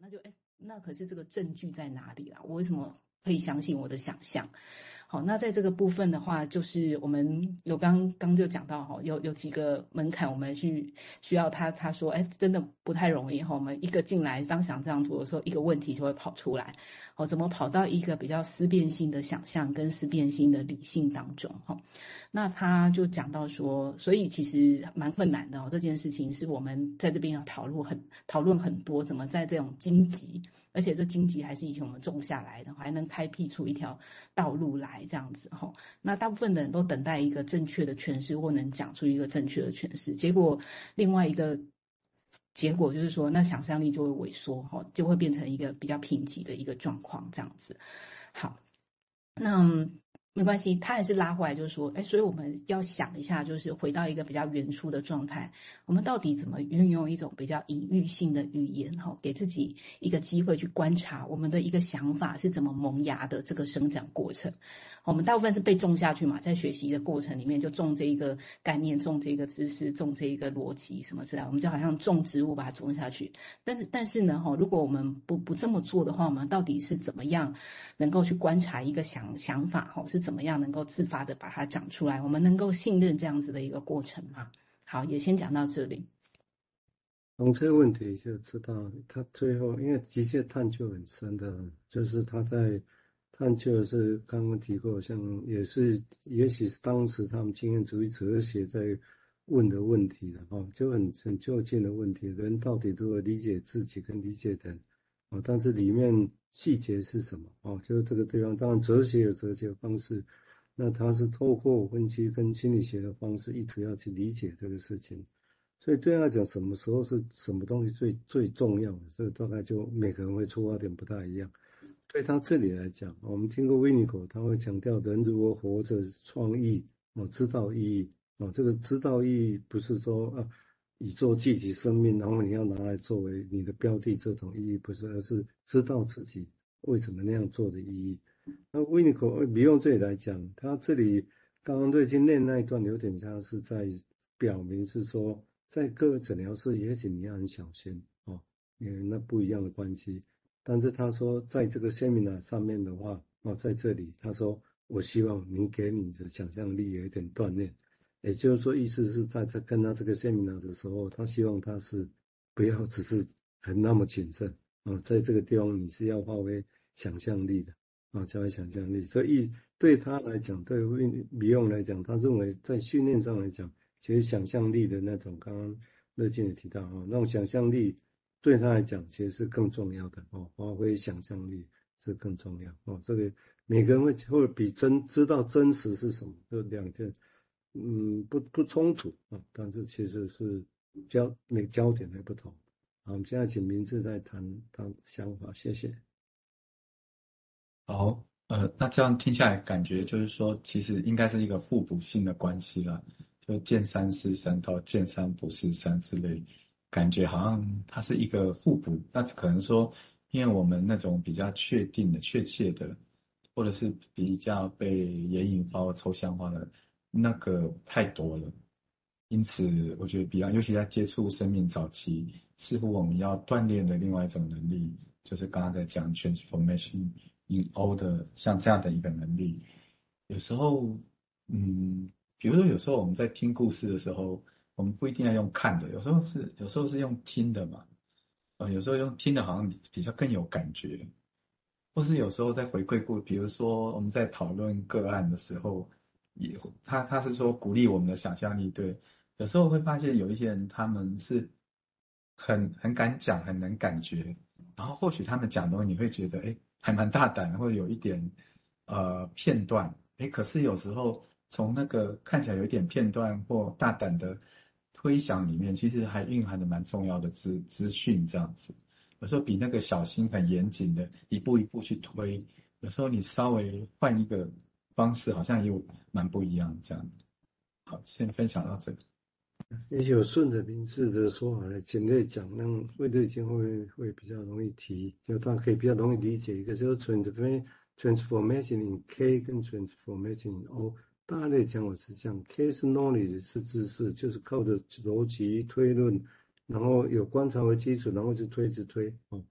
那就哎，那可是这个证据在哪里啦？我为什么可以相信我的想象？好，那在这个部分的话，就是我们有刚刚就讲到哈，有有几个门槛，我们去需要他他说，哎，真的不太容易哈。我们一个进来，当想这样做的时候，一个问题就会跑出来。哦，怎么跑到一个比较思辨性的想象跟思辨性的理性当中？哈，那他就讲到说，所以其实蛮困难的哦。这件事情是我们在这边要讨论很讨论很多，怎么在这种荆棘。而且这荆棘还是以前我们种下来的，还能开辟出一条道路来，这样子哈。那大部分的人都等待一个正确的诠释，或能讲出一个正确的诠释。结果另外一个结果就是说，那想象力就会萎缩哈，就会变成一个比较贫瘠的一个状况，这样子。好，那。没关系，他还是拉回来，就是说，哎，所以我们要想一下，就是回到一个比较原初的状态，我们到底怎么运用一种比较隐喻性的语言，哈，给自己一个机会去观察我们的一个想法是怎么萌芽的这个生长过程。我们大部分是被种下去嘛，在学习的过程里面就种这一个概念，种这个知识，种这一个逻辑什么之类，我们就好像种植物把它种下去。但是但是呢，哈，如果我们不不这么做的话，我们到底是怎么样能够去观察一个想想法，哈，是怎么样能够自发的把它长出来？我们能够信任这样子的一个过程吗？好，也先讲到这里。从这个问题就知道，他最后因为机械探究很深的，就是他在。探究是刚刚提过，像也是，也许是当时他们经验主义哲学在问的问题了哈，就很很就近的问题，人到底如何理解自己跟理解人啊？但是里面细节是什么啊？就是这个地方，当然哲学有哲学的方式，那他是透过分析跟心理学的方式，一直要去理解这个事情。所以对他来讲，什么时候是什么东西最最重要的？所以大概就每个人会出发点不大一样。对他这里来讲，我们听过维尼口，他会强调人如何活着创意哦，知道意义哦。这个知道意义不是说啊，以做具体生命，然后你要拿来作为你的标的这种意义不是，而是知道自己为什么那样做的意义。那维尼口，你用这里来讲，他这里刚刚对经念那一段有点像是在表明是说，在各个诊疗室，也许你要很小心哦，因为那不一样的关系。但是他说，在这个 seminar 上面的话，哦，在这里他说，我希望你给你的想象力有一点锻炼，也就是说，意思是在他跟他这个 seminar 的时候，他希望他是不要只是很那么谨慎啊，在这个地方你是要发挥想象力的啊，发挥想象力。所以对他来讲，对米用来讲，他认为在训练上来讲，其实想象力的那种，刚刚乐健也提到啊，那种想象力。对他来讲，其实是更重要的哦，发挥想象力是更重要哦。这个每个人会会比真知道真实是什么，这两件，嗯，不不冲突啊，但是其实是焦每焦点还不同。好，我们现在请明志再谈谈想法，谢谢。好，呃，那这样听下来，感觉就是说，其实应该是一个互补性的关系了，就见山是山到见山不是山之类。感觉好像它是一个互补，那可能说，因为我们那种比较确定的、确切的，或者是比较被眼影化抽象化的那个太多了，因此我觉得比较，尤其在接触生命早期，似乎我们要锻炼的另外一种能力，就是刚刚在讲 transformation in old，像这样的一个能力，有时候，嗯，比如说有时候我们在听故事的时候。我们不一定要用看的，有时候是有时候是用听的嘛，呃，有时候用听的好像比较更有感觉，或是有时候在回馈过，比如说我们在讨论个案的时候，也他他是说鼓励我们的想象力，对，有时候会发现有一些人他们是很很敢讲，很能感觉，然后或许他们讲的东西你会觉得哎还蛮大胆，或者有一点呃片段，哎，可是有时候从那个看起来有点片段或大胆的。推想里面其实还蕴含的蛮重要的资资讯，这样子，有时候比那个小心很严谨的一步一步去推，有时候你稍微换一个方式，好像又蛮不一样这样子。好，先分享到这里。也许我顺着名字的说法来简略讲，让魏队长会会比较容易提，就大家可以比较容易理解一个，就是 transformation in K 跟 transformation in O。大概讲，我是讲 case knowledge 是知识，就是靠着逻辑推论，然后有观察为基础，然后就推着推哦。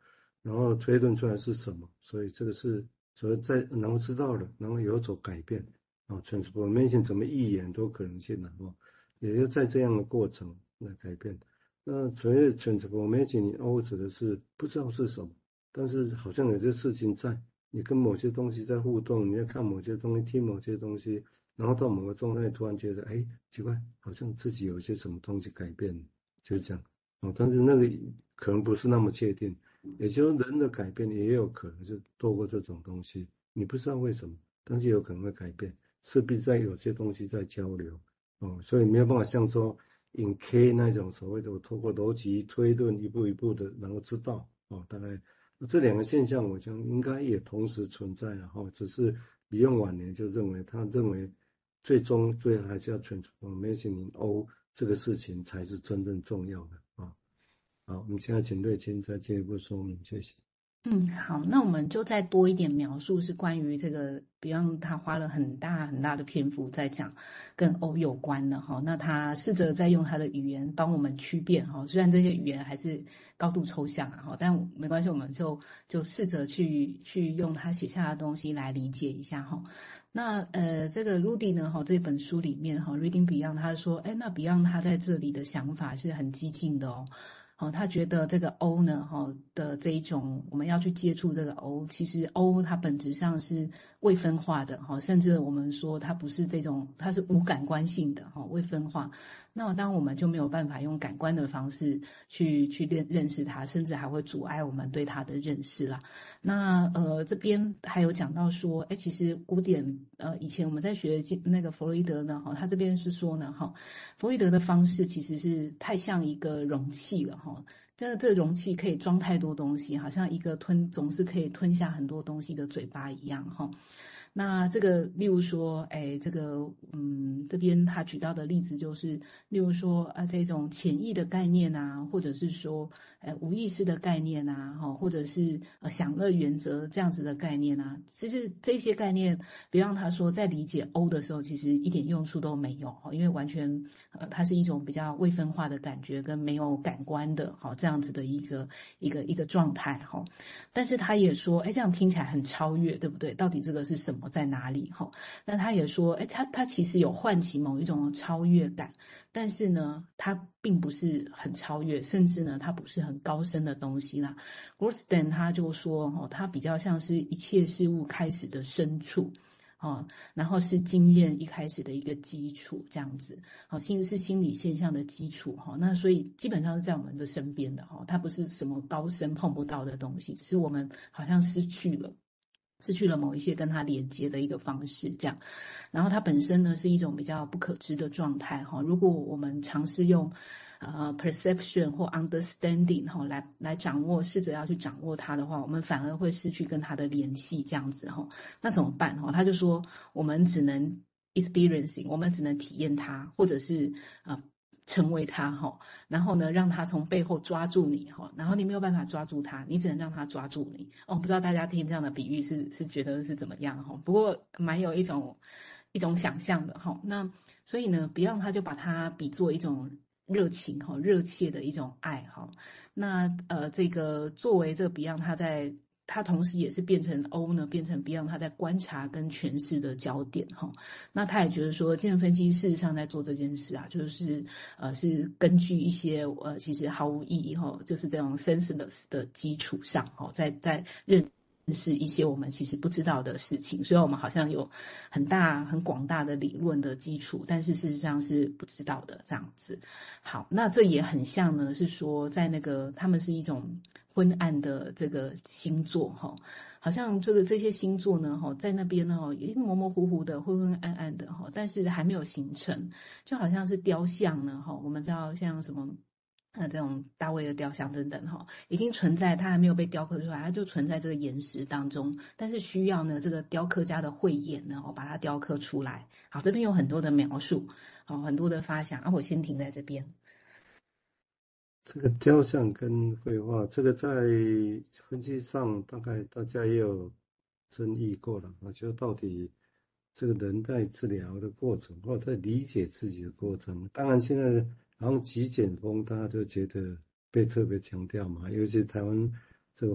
然后推论出来是什么，所以这个是所以在然后知道了，然后有所改变啊，transformation 怎么一眼都可能性的哦，也就在这样的过程来改变。那所谓 transformation O 指的是不知道是什么，但是好像有些事情在，你跟某些东西在互动，你要看某些东西，听某些东西，然后到某个状态突然觉得，哎，奇怪，好像自己有些什么东西改变，就是这样。哦，但是那个可能不是那么确定，也就是人的改变也有可能是透过这种东西，你不知道为什么，但是有可能会改变，势必在有些东西在交流。哦，所以没有办法像说。in K 那种所谓的，我透过逻辑推论一步一步的，然后知道哦，大概这两个现象，我想应该也同时存在，然后只是比用晚年就认为，他认为最终最后还是要全成功，没有进欧这个事情才是真正重要的啊。好，我们现在请瑞清再进一步说明，谢谢。嗯，好，那我们就再多一点描述，是关于这个，Beyond 他花了很大很大的篇幅在讲跟 O 有关的哈。那他试着在用他的语言帮我们区辨哈，虽然这些语言还是高度抽象啊哈，但没关系，我们就就试着去去用他写下的东西来理解一下哈。那呃，这个 Rudy 呢哈，这本书里面哈，Reading Beyond 他说，哎，那 Beyond 他在这里的想法是很激进的哦。他觉得这个 O 呢，哈的这一种，我们要去接触这个 O，其实 O 它本质上是未分化的，哈，甚至我们说它不是这种，它是无感官性的，哈，未分化。那当我们就没有办法用感官的方式去去认认识它，甚至还会阻碍我们对它的认识啦。那呃，这边还有讲到说，哎，其实古典呃，以前我们在学那个弗洛伊德呢，哈，他这边是说呢，哈，弗洛伊德的方式其实是太像一个容器了，哈，这这容器可以装太多东西，好像一个吞总是可以吞下很多东西的嘴巴一样，哈。那这个，例如说，哎，这个，嗯，这边他举到的例子就是，例如说，啊，这种潜意的概念啊，或者是说，哎，无意识的概念啊，哈，或者是呃享乐原则这样子的概念啊，其实这些概念，别让他说在理解 O 的时候，其实一点用处都没有，哈，因为完全，呃，它是一种比较未分化的感觉跟没有感官的，哈，这样子的一个一个一个状态，哈。但是他也说，哎，这样听起来很超越，对不对？到底这个是什么？在哪里？哈，那他也说，哎，他他其实有唤起某一种超越感，但是呢，他并不是很超越，甚至呢，他不是很高深的东西啦。Grosden 他就说，哦，他比较像是一切事物开始的深处，哦，然后是经验一开始的一个基础，这样子，好，心是心理现象的基础，哈，那所以基本上是在我们的身边的，哈，它不是什么高深碰不到的东西，只是我们好像失去了。失去了某一些跟它连接的一个方式，这样，然后它本身呢是一种比较不可知的状态哈。如果我们尝试用呃 perception 或 understanding 哈来来掌握，试着要去掌握它的话，我们反而会失去跟它的联系，这样子哈。那怎么办哈？他就说我们只能 experiencing，我们只能体验它，或者是啊。呃成为他哈，然后呢，让他从背后抓住你哈，然后你没有办法抓住他，你只能让他抓住你哦。不知道大家听这样的比喻是是觉得是怎么样哈？不过蛮有一种一种想象的哈。那所以呢，Beyond 他就把它比作一种热情哈，热切的一种爱哈。那呃，这个作为这个 Beyond 他在。他同时也是变成 O 呢，变成 Beyond 他在观察跟诠释的焦点哈。那他也觉得说，精神分析事实上在做这件事啊，就是呃是根据一些呃其实毫无意义哈，就是这种 senseless 的基础上哈，在在认识一些我们其实不知道的事情。虽然我们好像有很大很广大的理论的基础，但是事实上是不知道的这样子。好，那这也很像呢，是说在那个他们是一种。昏暗的这个星座哈，好像这个这些星座呢哈，在那边呢也模模糊糊的、昏昏暗暗的哈，但是还没有形成，就好像是雕像呢哈。我们知道像什么呃这种大卫的雕像等等哈，已经存在，它还没有被雕刻出来，它就存在这个岩石当中，但是需要呢这个雕刻家的慧眼呢，我把它雕刻出来。好，这边有很多的描述，好，很多的发想啊，我先停在这边。这个雕像跟绘画，这个在分析上大概大家也有争议过了啊，就到底这个人在治疗的过程，或者在理解自己的过程，当然现在然后极简风，大家就觉得被特别强调嘛，尤其台湾这个